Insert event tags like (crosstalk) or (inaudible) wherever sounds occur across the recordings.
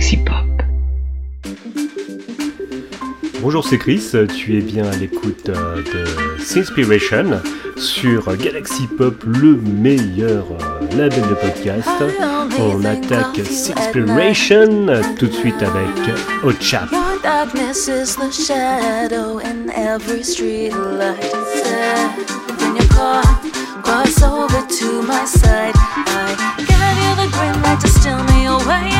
Galaxy Pop. Bonjour, c'est Chris, tu es bien à l'écoute euh, de Sinspiration sur Galaxy Pop, le meilleur euh, label de podcast. On attaque Sinspiration tout de suite avec Ochap. darkness is the shadow every street light. I the green light to steal me away.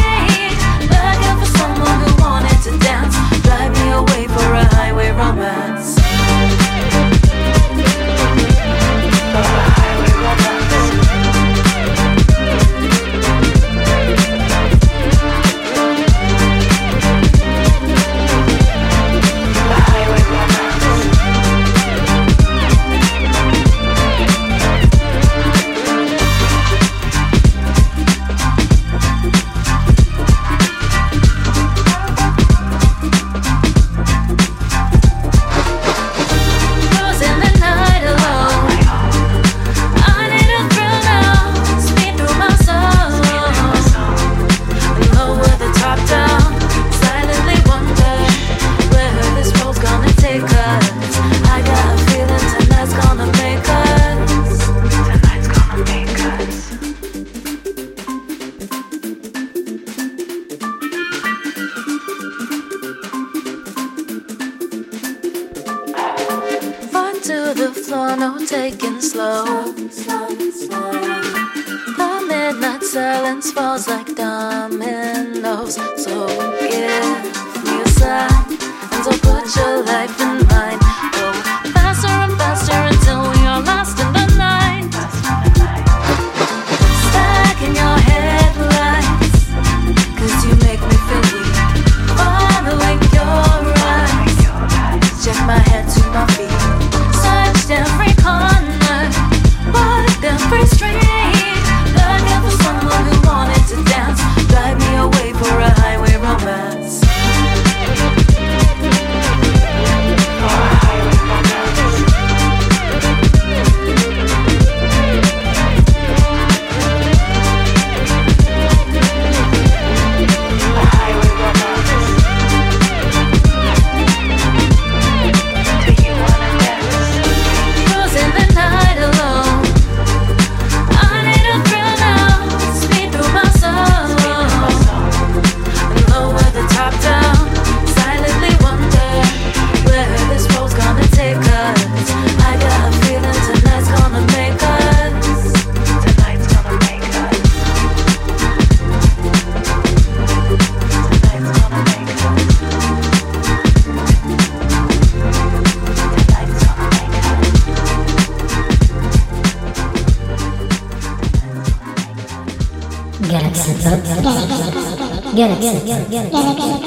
变变变变变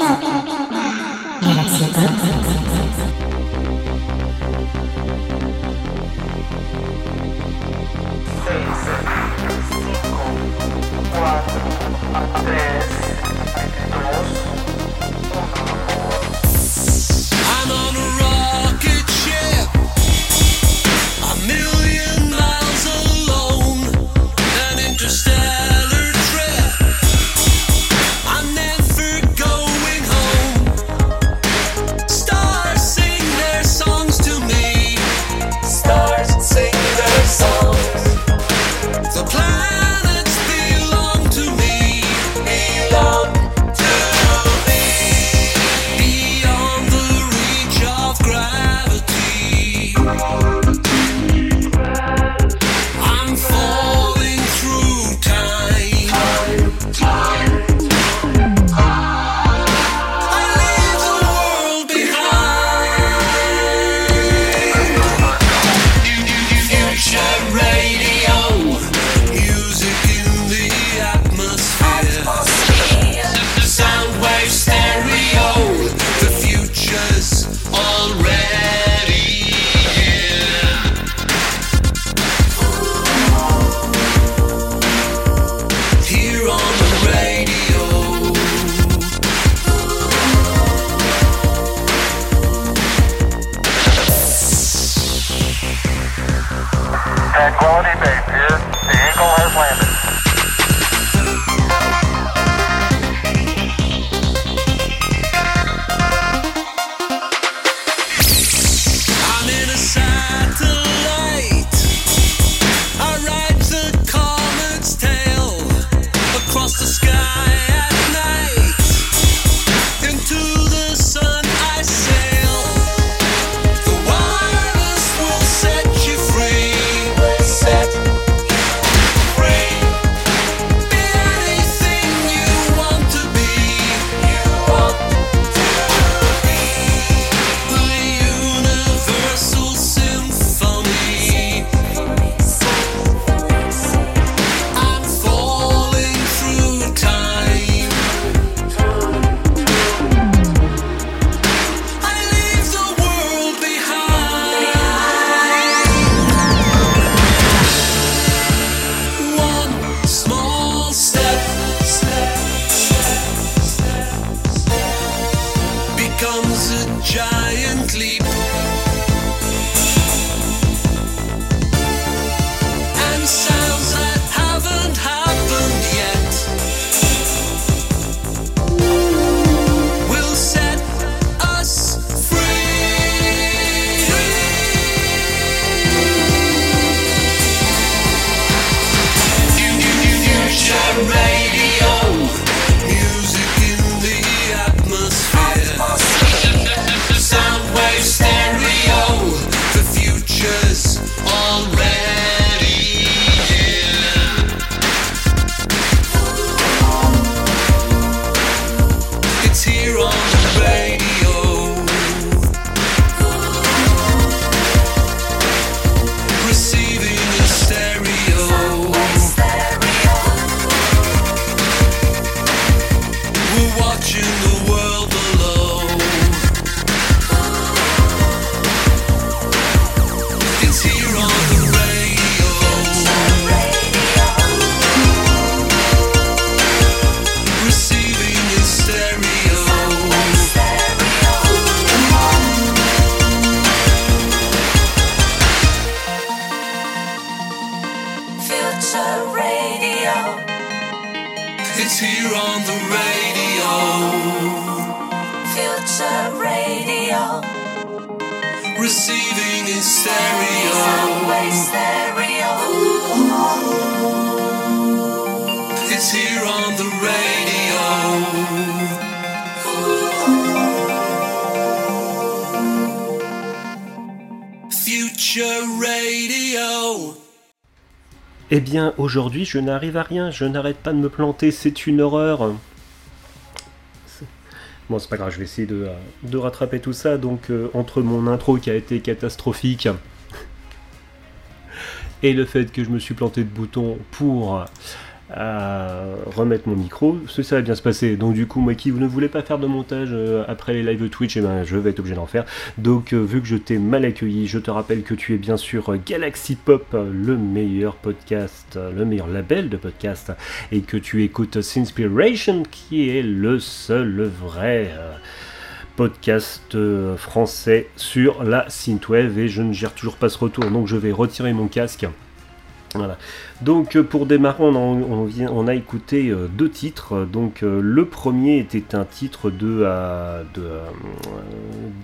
radio. Receiving in stereo. Soundwave stereo. It's here on the radio. Future radio. Eh bien, aujourd'hui, je n'arrive à rien, je n'arrête pas de me planter, c'est une horreur. Bon, c'est pas grave, je vais essayer de, euh, de rattraper tout ça. Donc, euh, entre mon intro qui a été catastrophique (laughs) et le fait que je me suis planté de bouton pour euh, remettre mon micro, ça, ça va bien se passer. Donc, du coup, moi qui ne voulais pas faire de montage euh, après les lives Twitch, eh ben, je vais être obligé d'en faire. Donc, euh, vu que je t'ai mal accueilli, je te rappelle que tu es bien sûr Galaxy Pop, le meilleur podcast, le meilleur label de podcast, et que tu écoutes Sinspiration, qui est le seul vrai euh, podcast français sur la synthwave, et je ne gère toujours pas ce retour, donc je vais retirer mon casque. Donc euh, pour démarrer, on a, écouté euh, deux titres. Donc euh, le premier était un titre de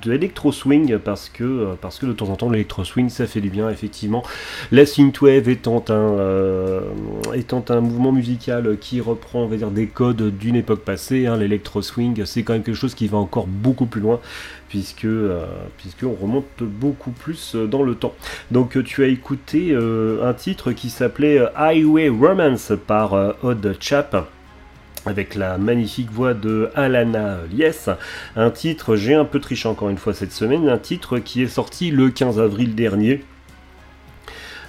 electro swing parce que parce que de temps en temps l'électro swing ça fait du bien effectivement. La synthwave étant un étant un mouvement musical qui reprend on va dire des codes d'une époque passée. hein, l'électro swing c'est quand même quelque chose qui va encore beaucoup plus loin puisque euh, puisqu'on remonte beaucoup plus euh, dans le temps. Donc euh, tu as écouté un titre qui s'appelait Highway Romance par Odd Chap avec la magnifique voix de Alana Lies, un titre, j'ai un peu triché encore une fois cette semaine, un titre qui est sorti le 15 avril dernier.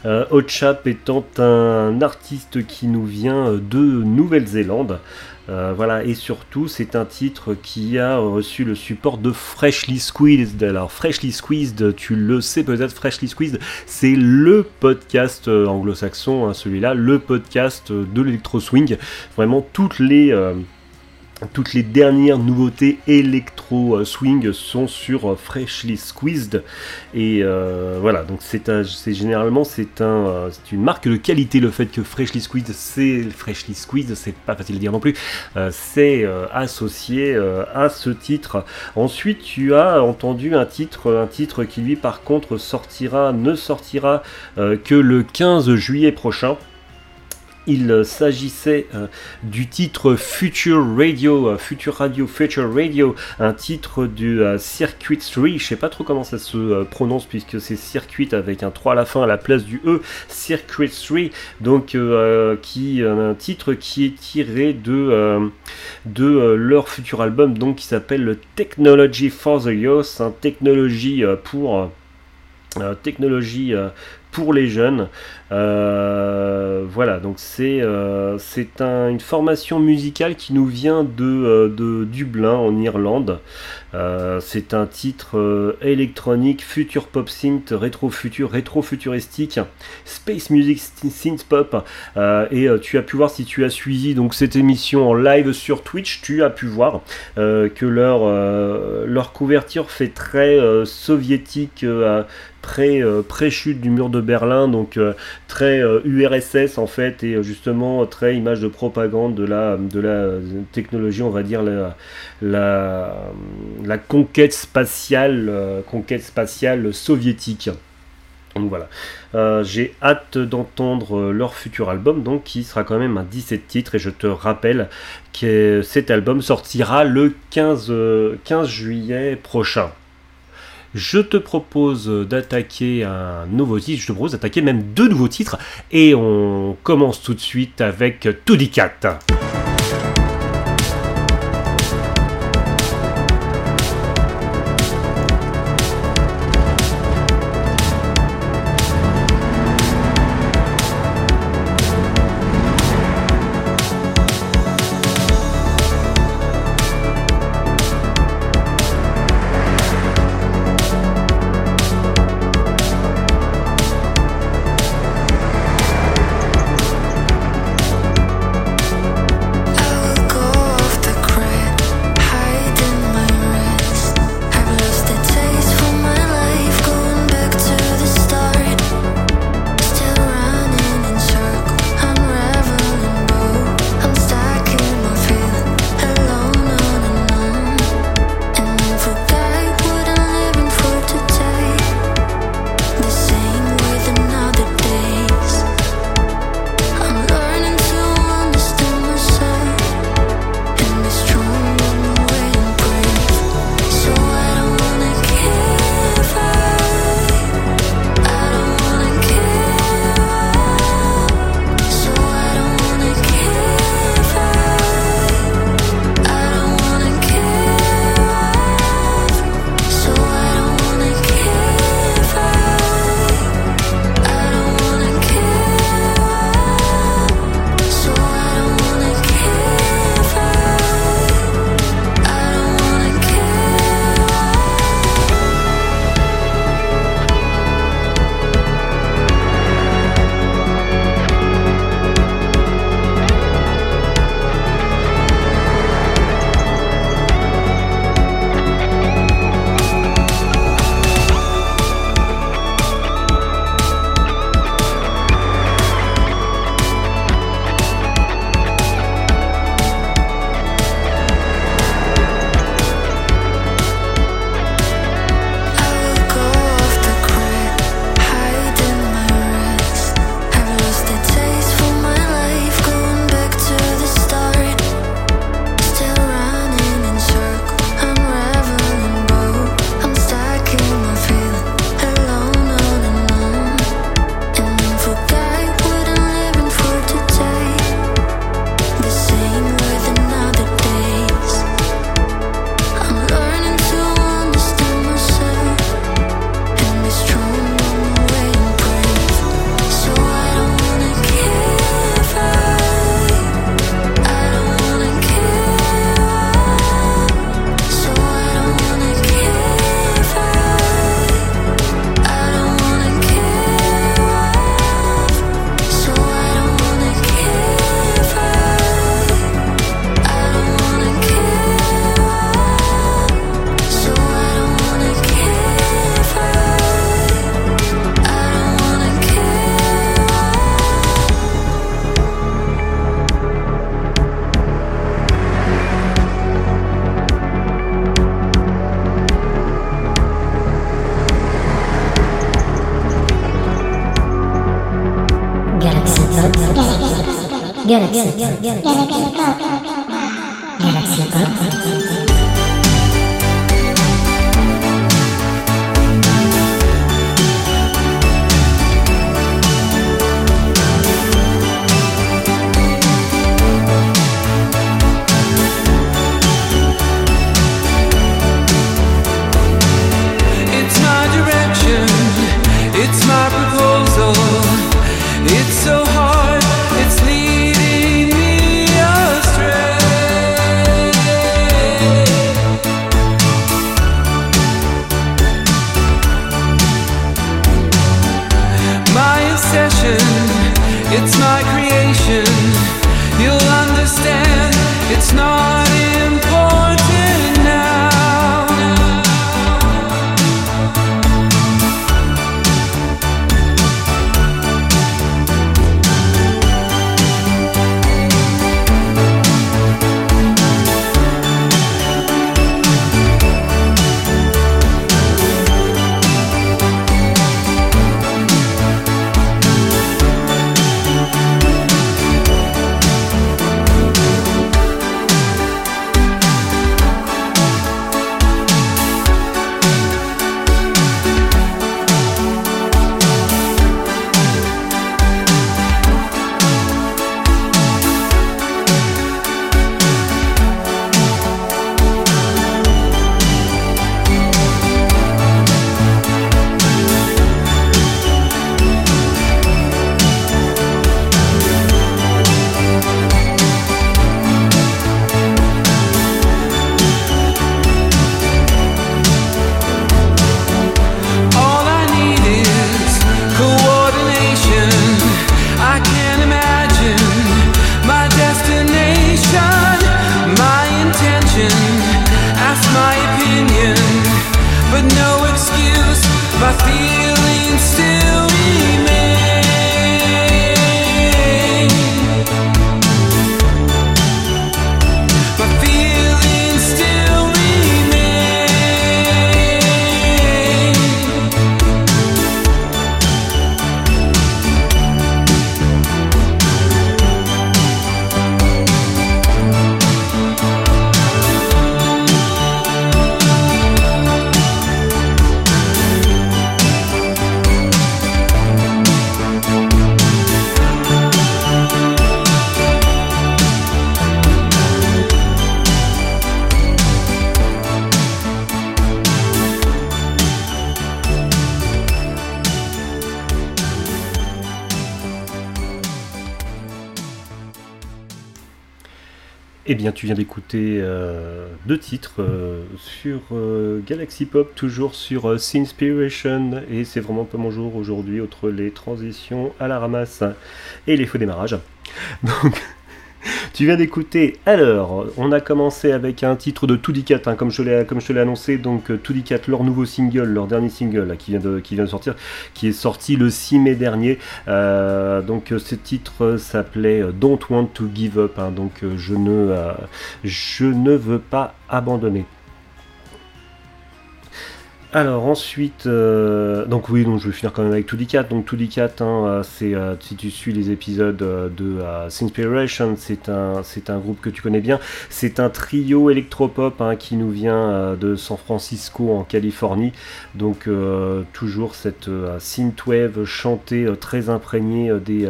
Euh, Odd Chap étant un artiste qui nous vient de Nouvelle-Zélande, euh, voilà, et surtout, c'est un titre qui a reçu le support de Freshly Squeezed. Alors, Freshly Squeezed, tu le sais peut-être, Freshly Squeezed, c'est le podcast euh, anglo-saxon, hein, celui-là, le podcast de l'électro swing. Vraiment, toutes les. euh, toutes les dernières nouveautés électro euh, swing sont sur euh, Freshly Squeezed. Et euh, voilà donc c'est généralement c'est un c'est une marque de qualité le fait que Freshly Squeezed c'est Freshly Squeezed c'est pas facile à dire non plus c'est associé à ce titre. Ensuite tu as entendu un titre un titre qui lui par contre sortira ne sortira que le 15 juillet prochain il s'agissait euh, du titre Future Radio, euh, Future Radio, Future Radio, un titre du euh, Circuit 3, je sais pas trop comment ça se prononce puisque c'est Circuit avec un 3 à la fin à la place du E, Circuit 3, donc qui un titre qui est tiré de, de leur futur album donc qui s'appelle le Technology for the Youth, un technologie pour technologie pour les jeunes. Euh, voilà, donc c'est euh, une formation musicale qui nous vient de, euh, de Dublin en Irlande. C'est un titre électronique, future pop synth, rétro futur, rétro futuristique, space music synth pop. Et tu as pu voir si tu as suivi donc cette émission en live sur Twitch, tu as pu voir que leur leur couverture fait très soviétique. pré, pré-chute du mur de Berlin, donc très euh, URSS en fait, et euh, justement très image de propagande de la, la technologie, on va dire la, la, conquête spatiale, euh, soviétique. Donc voilà, Euh, j'ai hâte d'entendre euh, leur futur album, donc qui sera quand même un 17 titres, et je te rappelle que cet album sortira le 15, euh, 15 juillet prochain. Je te propose d'attaquer un nouveau titre, je te propose d'attaquer même deux nouveaux titres, et on commence tout de suite avec Tudicat. Galaxy Pop. Galaxy tu viens d'écouter euh, deux titres euh, sur euh, Galaxy Pop, toujours sur Sinspiration, et c'est vraiment pas mon jour aujourd'hui, entre les transitions à la ramasse et les faux démarrages. (laughs) (laughs) tu viens d'écouter. Alors, on a commencé avec un titre de 2D4, hein, comme je te l'ai annoncé, donc 2D4, leur nouveau single, leur dernier single qui, vient de, sortir, qui est sorti le 6 mai dernier. Euh, donc, euh, ce titre euh, s'appelait euh, Don't Want to Give Up, hein, donc euh, euh, je ne veux pas abandonner. Alors ensuite, euh, donc oui, donc je vais finir quand même avec 2D4. Donc 2D4, hein, euh, c'est euh, si tu suis les épisodes euh, de euh, Sinspiration, c'est un c'est un groupe que tu connais bien. C'est un trio électropop hein, qui nous vient euh, de San Francisco en Californie. Donc toujours cette synthwave chantée très imprégnée des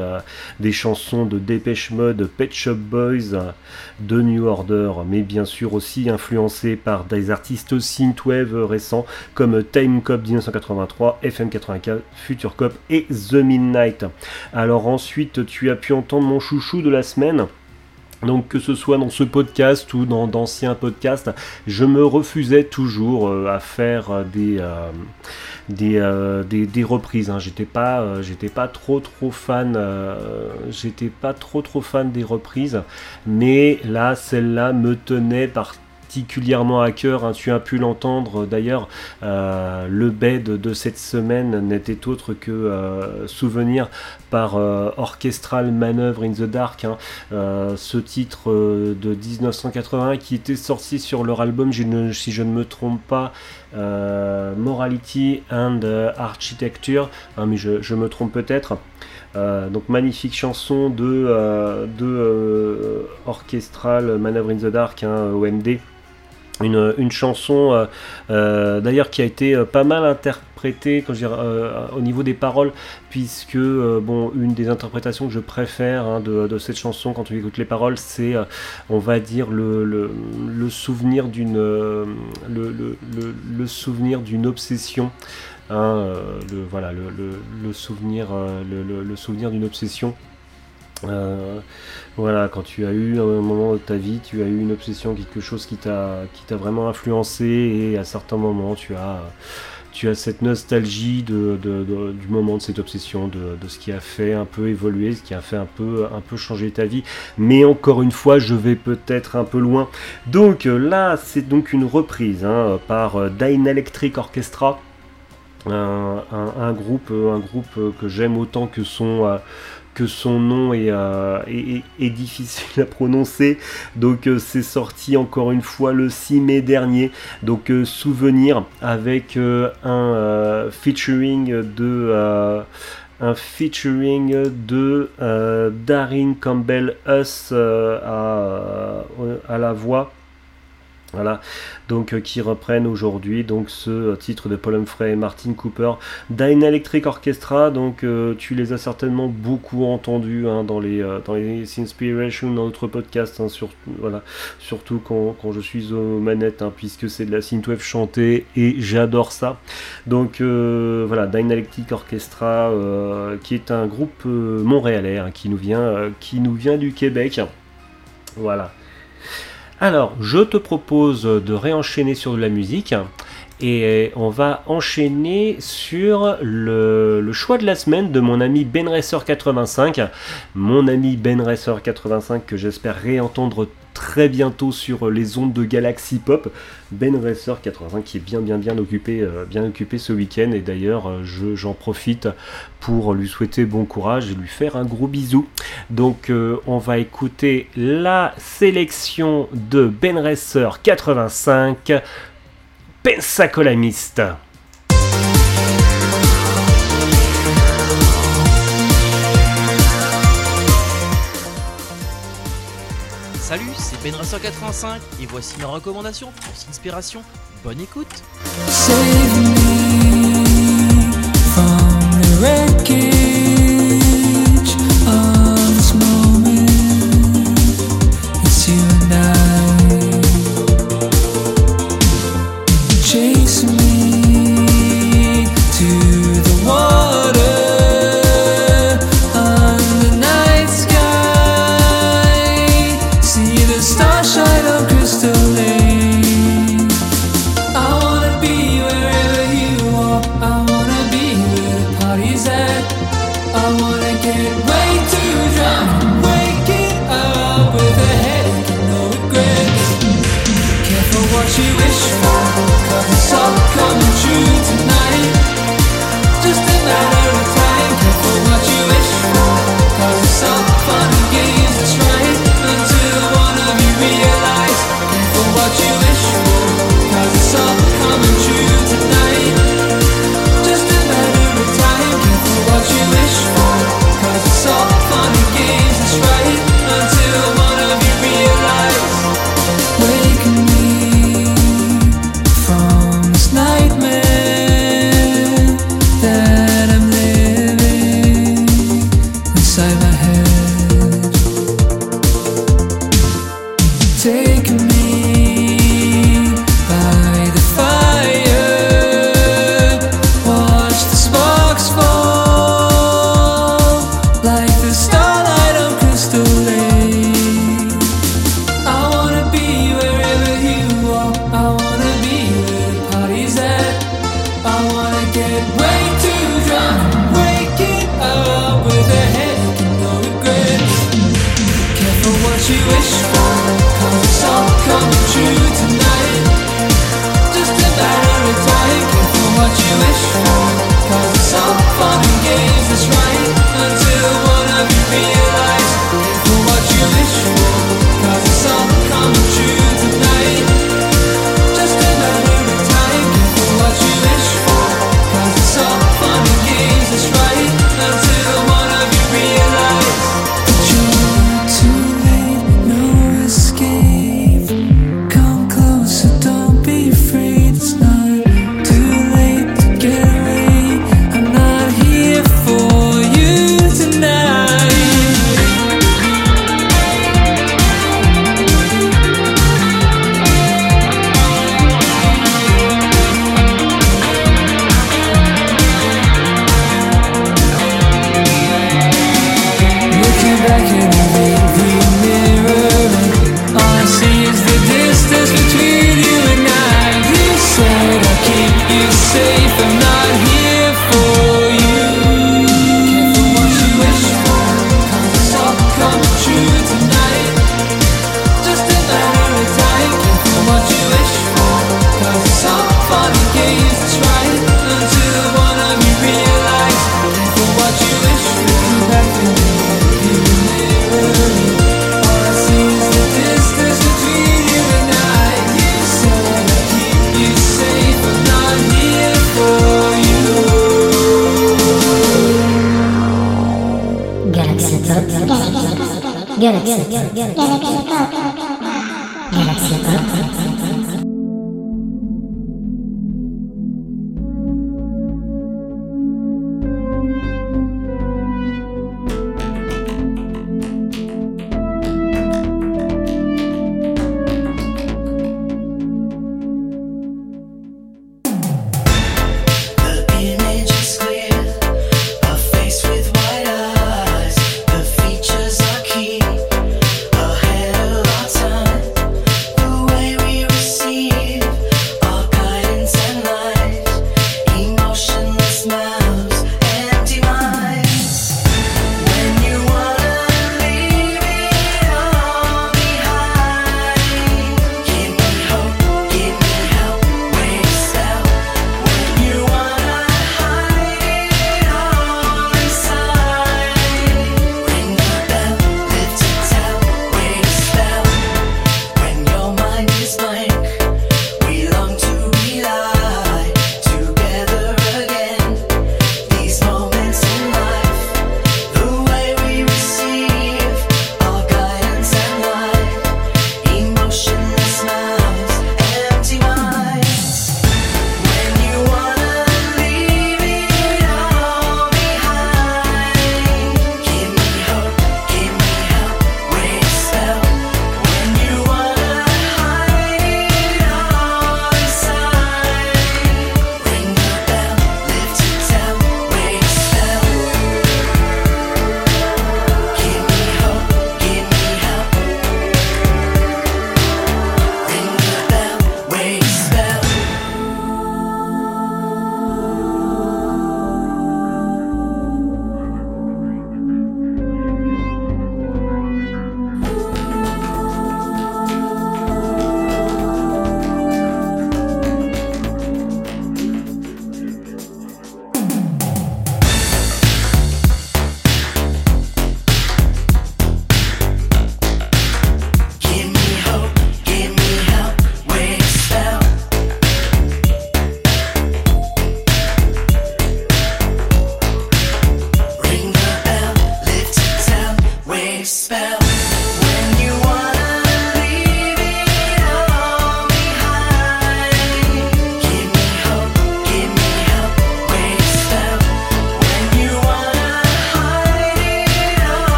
des chansons de Depeche Mode, Pet Shop Boys, de New Order, mais bien sûr aussi influencé par des artistes synthwave récents comme Time Cop 1983, FM 84, Future Cop et The Midnight. Alors ensuite, tu as pu entendre mon chouchou de la semaine. Donc que ce soit dans ce podcast ou dans d'anciens podcasts, je me refusais toujours euh, à faire euh, des, euh, des, reprises. hein. J'étais pas j'étais pas trop trop fan j'étais pas trop fan des reprises, mais là celle-là me tenait par particulièrement à cœur, hein, tu as pu l'entendre d'ailleurs, euh, le bed de cette semaine n'était autre que euh, Souvenir par euh, Orchestral Maneuver in the Dark, hein, euh, ce titre euh, de 1981 qui était sorti sur leur album, si je ne me trompe pas, euh, Morality and euh, Architecture, hein, mais je, me trompe peut-être. Euh, donc magnifique chanson de, euh, euh, orchestral Maneuver in the Dark, OMD. Une, chanson euh, euh, d'ailleurs qui a été euh, pas mal interprétée quand je au niveau des paroles, puisque bon, une des interprétations que je préfère hein, de, cette chanson quand on écoute les paroles, c'est on va dire le, souvenir d'une obsession. voilà, le souvenir d'une obsession. Euh, voilà, quand tu as eu un moment de ta vie, tu as eu une obsession, quelque chose qui t'a vraiment influencé, et à certains moments, tu as tu as cette nostalgie du moment de cette obsession, de, ce qui a fait un peu évoluer, ce qui a fait un peu, un peu changer ta vie. Mais encore une fois, je vais peut-être un peu loin. Donc là, c'est donc une reprise hein, par Dyne Electric Orchestra. Un, groupe, un groupe que j'aime autant que son, euh, que son nom est, euh, est- est- difficile à prononcer. Donc euh, c'est sorti encore une fois le 6 mai dernier. Donc euh, souvenir avec un featuring de un featuring de Darin Campbell Us euh, à, à la voix. Voilà, donc euh, qui reprennent aujourd'hui donc ce euh, titre de Paul Humphrey et Martin Cooper, Dyne Electric Orchestra. Donc euh, tu les as certainement beaucoup entendus hein, dans les dans les Inspiration dans notre podcast, hein, voilà, surtout quand, quand je suis aux manettes, hein, puisque c'est de la synthwave chantée et j'adore ça. Donc voilà, Dyne Electric Orchestra, qui est un groupe montréalais hein, qui nous vient qui nous vient du Québec. Voilà. Alors, je te propose de réenchaîner sur de la musique et on va enchaîner sur le, choix de la semaine de mon ami Ben Racer 85. Mon ami Ben Racer 85 que j'espère réentendre très bientôt sur les ondes de Galaxy Pop. Ben Racer 85 qui est bien bien bien occupé, euh, bien occupé ce week-end et d'ailleurs euh, je- j'en profite pour lui souhaiter bon courage et lui faire un gros bisou. Donc euh, on va écouter la sélection de Ben Racer 85 Pensacolamiste. Salut, c'est Ben Racer 85 et voici mes recommandations pour Inspiration. Bonne écoute. Just a matter of time. Careful what you wish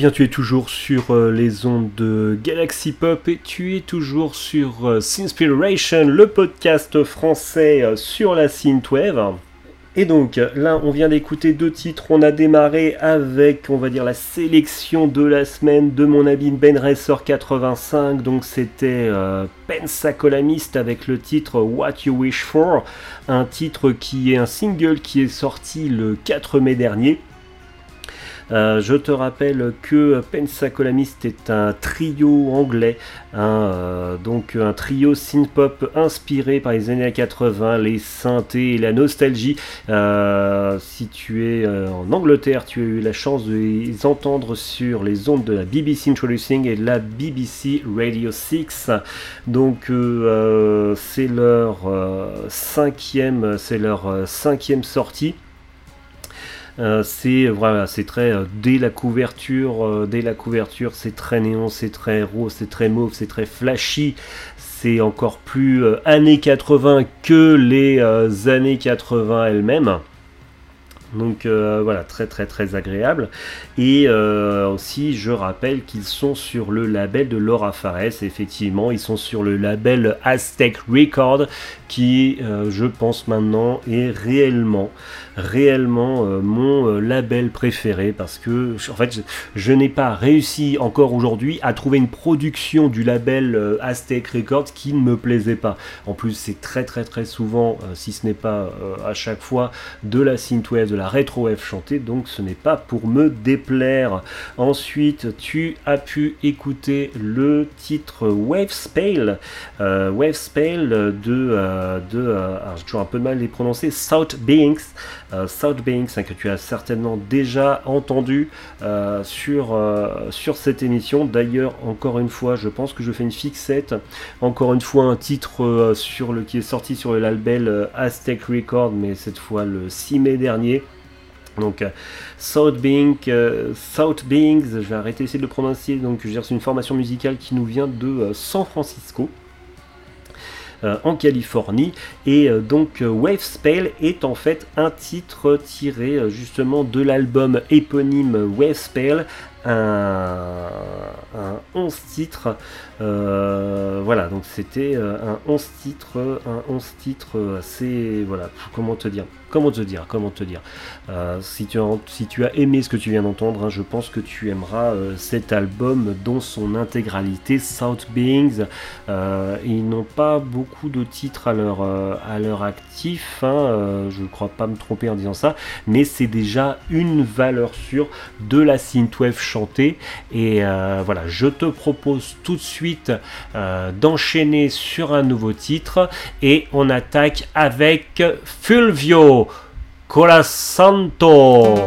Eh tu es toujours sur euh, les ondes de Galaxy Pop et tu es toujours sur euh, Sinspiration, le podcast français euh, sur la synthwave. Et donc, là, on vient d'écouter deux titres. On a démarré avec, on va dire, la sélection de la semaine de mon ami Ben Racer 85. Donc, c'était Pensacolamist avec le titre What You Wish For. Un titre qui est un single qui est sorti le 4 mai dernier. Euh, je te rappelle que Pensacolamist est un trio anglais, un, euh, donc un trio synth-pop inspiré par les années 80, les synthés et la nostalgie. Euh, si tu es en Angleterre, tu as eu la chance de les entendre sur les ondes de la BBC Introducing et de la BBC Radio 6. Donc c'est leur cinquième, c'est leur cinquième sortie. Euh, c'est voilà, c'est très euh, dès la couverture, euh, dès la couverture, c'est très néon, c'est très rose, c'est très mauve, c'est très flashy. C'est encore plus années 80 que les années 80 elles-mêmes. Donc voilà, très très très agréable. Et aussi, je rappelle qu'ils sont sur le label de Laura Fares. Effectivement, ils sont sur le label Aztec Record, qui, je pense maintenant, est réellement, réellement euh, mon euh, label préféré parce que, en fait, je, n'ai pas réussi encore aujourd'hui à trouver une production du label euh, Aztec Records qui ne me plaisait pas. En plus, c'est très très très souvent, si ce n'est pas à chaque fois, de la synthwave, de la retro wave chantée, donc ce n'est pas pour me déplaire. Ensuite, tu as pu écouter le titre Wave Spale, Wave Spale de, de alors, j'ai toujours un peu de mal à les prononcer, South Beings, South Beings hein, que tu as certainement déjà entendu euh, sur, euh, sur cette émission. D'ailleurs, encore une fois, je pense que je fais une fixette. Encore une fois, un titre euh, sur le, qui est sorti sur le label euh, Aztec Record, mais cette fois le 6 mai dernier. Donc euh, South euh, South Beings, je vais arrêter d'essayer de le prononcer. Donc j'ai reçu une formation musicale qui nous vient de euh, San Francisco. Euh, en Californie. Et euh, donc euh, Wave Spell est en fait un titre tiré justement de l'album éponyme Wave Spell un, un 11 titres euh, voilà donc c'était euh, un 11 titres un 11 titres assez voilà comment te dire comment te dire comment te dire euh, si, tu as, si tu as aimé ce que tu viens d'entendre, hein, je pense que tu aimeras euh, cet album dans son intégralité, South Beings. Euh, ils n'ont pas beaucoup de titres à leur, euh, à leur actif, hein, euh, je ne crois pas me tromper en disant ça, mais c'est déjà une valeur sûre de la synthwave chantée. Et euh, voilà, je te propose tout de suite euh, d'enchaîner sur un nouveau titre et on attaque avec Fulvio. Corasanto.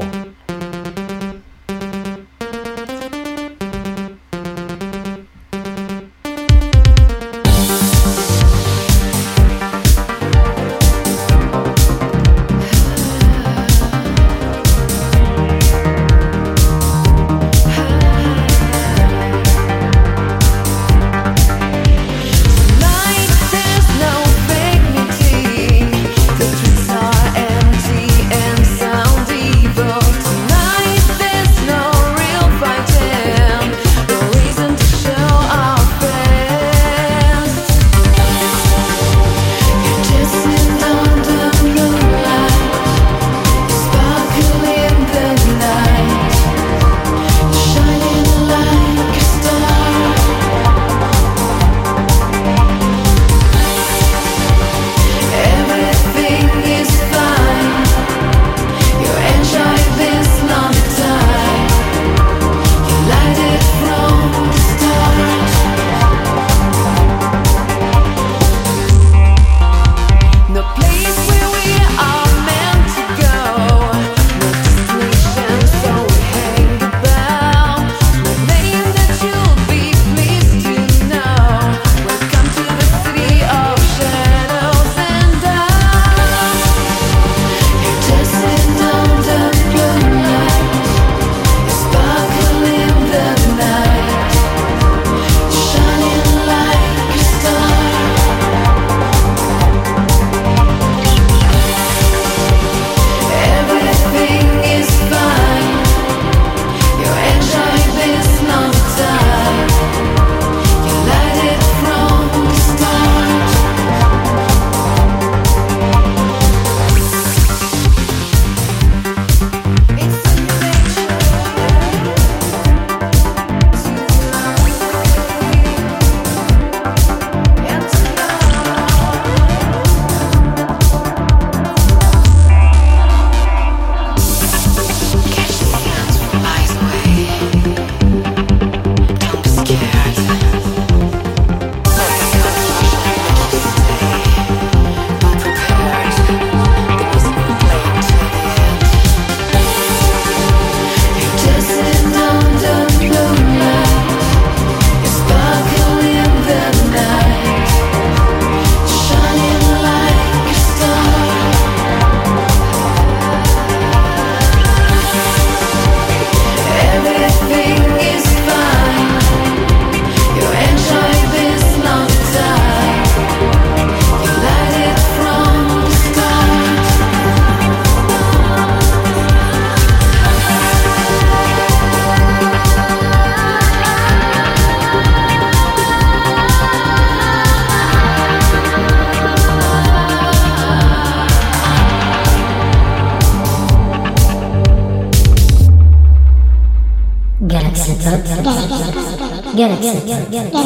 Galaxy Pop.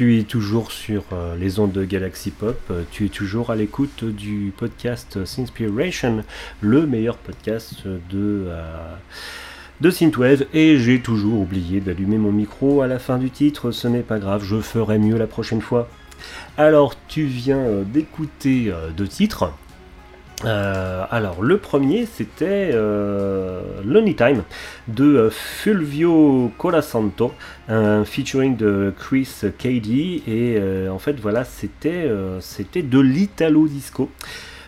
Tu es toujours sur euh, les ondes de Galaxy Pop, euh, tu es toujours à l'écoute du podcast Sinspiration, le meilleur podcast de, euh, de Synthwave, et j'ai toujours oublié d'allumer mon micro à la fin du titre, ce n'est pas grave, je ferai mieux la prochaine fois. Alors, tu viens d'écouter deux titres. Euh, alors, le premier, c'était euh, Lonely Time de euh, Fulvio Colasanto, featuring de Chris Cady. Et euh, en fait, voilà, c'était c'était de l'Italo Disco.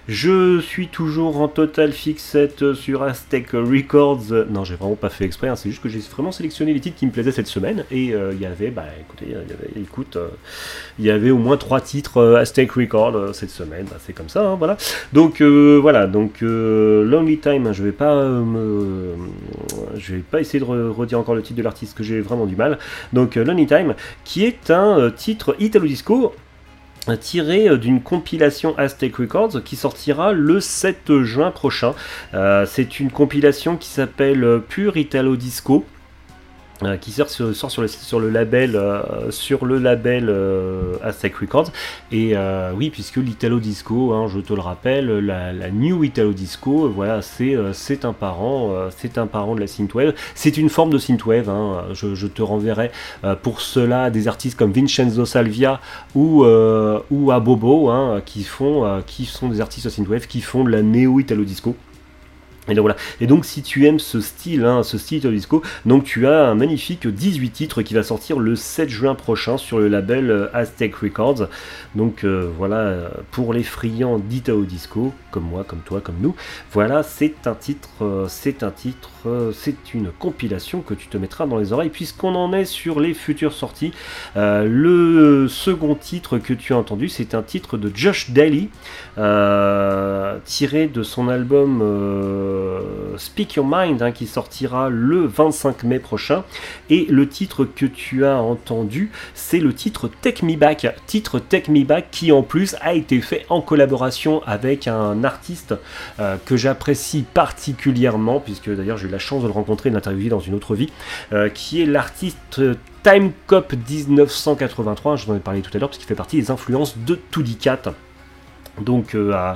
Je suis toujours en total fixette sur Aztec Records. Non, j'ai vraiment pas fait exprès, hein, c'est juste que j'ai vraiment sélectionné les titres qui me plaisaient cette semaine. Et euh, il y avait, bah écoutez, y avait, écoute, euh, il y avait au moins trois titres euh, Aztec Records cette semaine. Bah, c'est comme ça, hein, voilà. Donc voilà, donc Lonely Time, hein, je vais pas me, je vais pas essayer de re- redire encore le titre de l'artiste que j'ai vraiment du mal. Donc Lonely Time, qui est un titre Italo Disco euh, tiré euh, d'une compilation Aztec Records qui sortira le 7 juin prochain. Euh, c'est une compilation qui s'appelle euh, Pure Italo Disco. Euh, qui sort sur, le, sur le label euh, sur le label euh, Aztec Records. Et oui puisque l'Italo Disco hein, je te le rappelle la, New Italo Disco voilà c'est un parent c'est un parent de la synthwave. C'est une forme de synthwave hein, je, te renverrai pour cela des artistes comme Vincenzo Salvia ou ou Abobo hein, qui font qui sont des artistes synthwave qui font de la néo Italo Disco Et donc si tu aimes ce style, hein, ce style Italo disco, donc tu as un magnifique 18 titres qui va sortir le 7 juin prochain sur le label euh, Aztec Records. Donc euh, voilà, euh, pour les friands d'Italo disco, comme moi, comme toi, comme nous, voilà, c'est un titre, c'est un titre, c'est une compilation que tu te mettras dans les oreilles puisqu'on en est sur les futures sorties. Le second titre que tu as entendu, c'est un titre de Josh Daly, tiré de son album euh, Speak Your Mind, hein, qui sortira le 25 mai prochain. Et le titre que tu as entendu, c'est le titre Take Me Back. Titre Take Me Back qui en plus a été fait en collaboration avec un artiste euh, que j'apprécie particulièrement, puisque d'ailleurs j'ai eu la chance de le rencontrer, de l'interviewer dans une autre vie, euh, qui est l'artiste Time Cop 1983, je vous en ai parlé tout à l'heure, parce qu'il fait partie des influences de 2D4. Donc euh,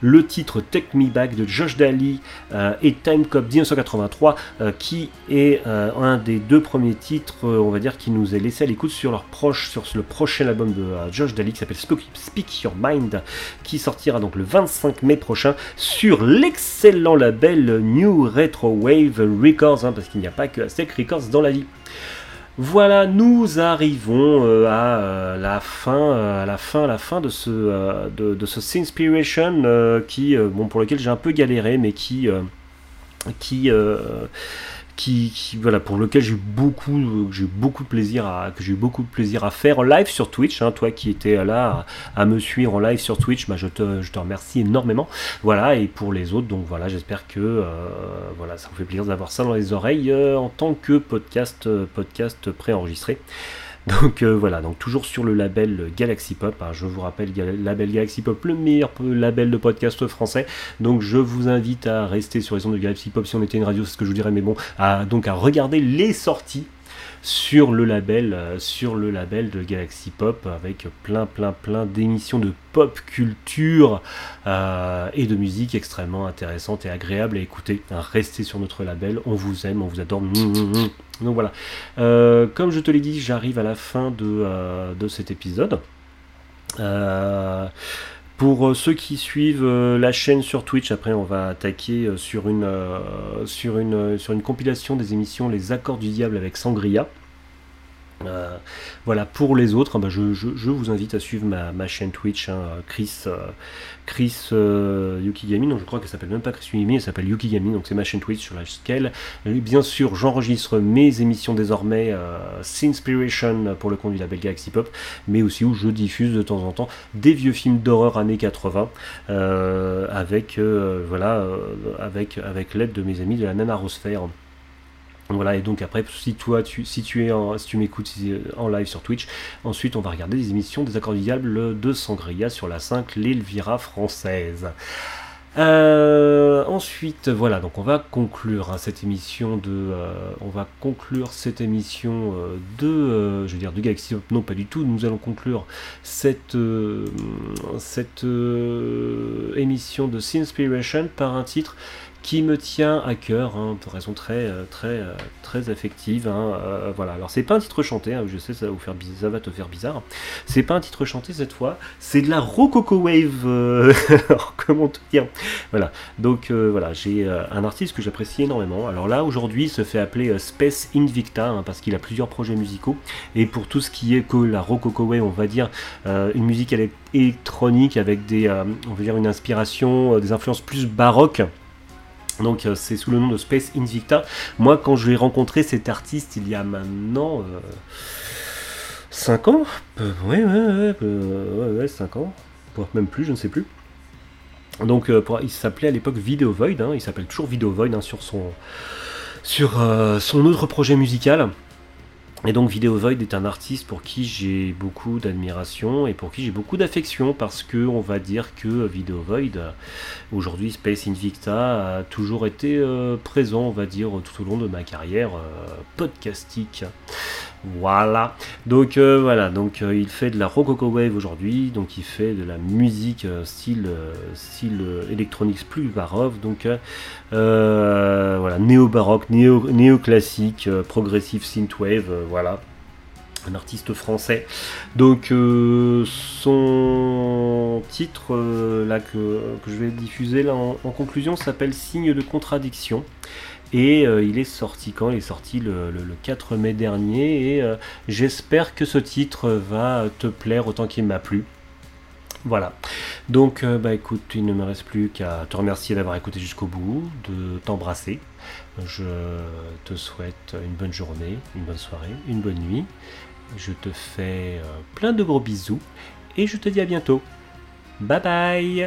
le titre Take Me Back de Josh Daly euh, et Time Cop 1983 euh, qui est un des deux premiers titres on va dire qui nous est laissé à l'écoute sur leur proche sur le prochain album de Josh Daly qui s'appelle Speak, Speak Your Mind qui sortira donc le 25 mai prochain sur l'excellent label New Retro Wave Records hein, parce qu'il n'y a pas que Aztec Records dans la vie. Voilà, nous arrivons euh, à euh, la fin, euh, à la fin, la fin de ce, de, de ce Sinspiration qui, pour lequel j'ai un peu galéré, mais qui, qui, voilà, pour lequel j'ai eu beaucoup, j'ai beaucoup de plaisir à, que j'ai beaucoup de plaisir à faire en live sur Twitch. hein, toi qui étais là à, à me suivre en live sur Twitch, bah, je te, je te remercie énormément. Voilà, et pour les autres, donc voilà, j'espère que euh, voilà, ça vous fait plaisir d'avoir ça dans les oreilles euh, en tant que podcast, euh, podcast préenregistré. Donc euh, voilà, donc toujours sur le label Galaxy Pop. hein, je vous rappelle, Gal- label Galaxy Pop, le meilleur label de podcast français. Donc je vous invite à rester sur les ondes de Galaxy Pop si on était une radio, c'est ce que je vous dirais, mais bon, à, donc à regarder les sorties sur le label, euh, de Galaxy Pop avec plein, plein, plein d'émissions de pop culture euh, et de musique extrêmement intéressante et agréable à écouter. Restez sur notre label, on vous aime, on vous adore. Donc voilà. Euh, comme je te l'ai dit, j'arrive à la fin de, euh, cet épisode. Euh, pour ceux qui suivent la chaîne sur Twitch, après on va attaquer sur, une, compilation des émissions Les Accords du Diable avec Sangria. Voilà, pour les autres, hein, bah, je, vous invite à suivre ma, chaîne Twitch, hein, Chris, Chris euh, Yukigami, donc je crois qu'elle s'appelle même pas Chris Yukigami, elle s'appelle Yukigami, donc c'est ma chaîne Twitch sur laquelle, euh, bien sûr, j'enregistre mes émissions désormais, euh, Sinspiration pour le compte du label Galaxy Pop, mais aussi où je diffuse de temps en temps des vieux films d'horreur années 80, euh, avec, euh, voilà, avec, avec l'aide de mes amis de la Nanarosphère. Voilà, et donc après, si toi, tu, si tu es en, si tu m'écoutes si- en live sur Twitch, ensuite on va regarder des émissions des accords du diable de Sangria sur la 5, l'Elvira française. Euh, ensuite, voilà, donc on va conclure hein, cette émission de, euh, on va conclure cette émission euh, de, euh, je veux dire, de Galaxy. Non, pas du tout. Nous allons conclure cette, euh, cette euh, émission de Sinspiration par un titre qui me tient à cœur, hein, de raison très, euh, très, euh, très affective. hein, euh, voilà. Alors c'est pas un titre chanté, hein, je sais ça va ça va te faire bizarre. C'est pas un titre chanté cette fois, c'est de la rococo wave. euh, (laughs) alors, comment te dire? Voilà. Donc voilà, j'ai un artiste que j'apprécie énormément. Alors là aujourd'hui, il se fait appeler Space Invicta hein, parce qu'il a plusieurs projets musicaux et pour tout ce qui est que la rococo wave, on va dire une musique élec- électronique avec des, on dire une inspiration, des influences plus baroques. Donc euh, c'est sous le nom de Space Invicta. Moi quand je l'ai rencontré cet artiste il y a maintenant 5 ans Euh, Ouais ouais ouais, euh, ouais, ouais 5 ans. Même plus, je ne sais plus. Donc euh, il s'appelait à l'époque Video Void, hein, il s'appelle toujours Video Void hein, sur euh, son autre projet musical. Et donc Video Void est un artiste pour qui j'ai beaucoup d'admiration et pour qui j'ai beaucoup d'affection parce que on va dire que Video Void, aujourd'hui Space Invicta, a toujours été euh, présent, on va dire, tout au long de ma carrière euh, podcastique. Voilà. Donc euh, voilà, donc euh, il fait de la rococo wave aujourd'hui, donc il fait de la musique euh, style style électronique plus baroque, donc voilà néo baroque, néo néo classique, progressive synthwave, voilà. un artiste français. Donc son titre que, je vais diffuser en conclusion s'appelle Signe de contradiction. Et euh, il est sorti quand? Il est sorti le, le- le 4 mai dernier et euh, j'espère que ce titre va te plaire autant qu'il m'a plu. Voilà. Donc euh, bah écoute, il ne me reste plus qu'à te remercier d'avoir écouté jusqu'au bout, de t'embrasser. Je te souhaite une bonne journée, une bonne soirée, une bonne nuit. Je te fais plein de gros bisous et je te dis à bientôt. Bye bye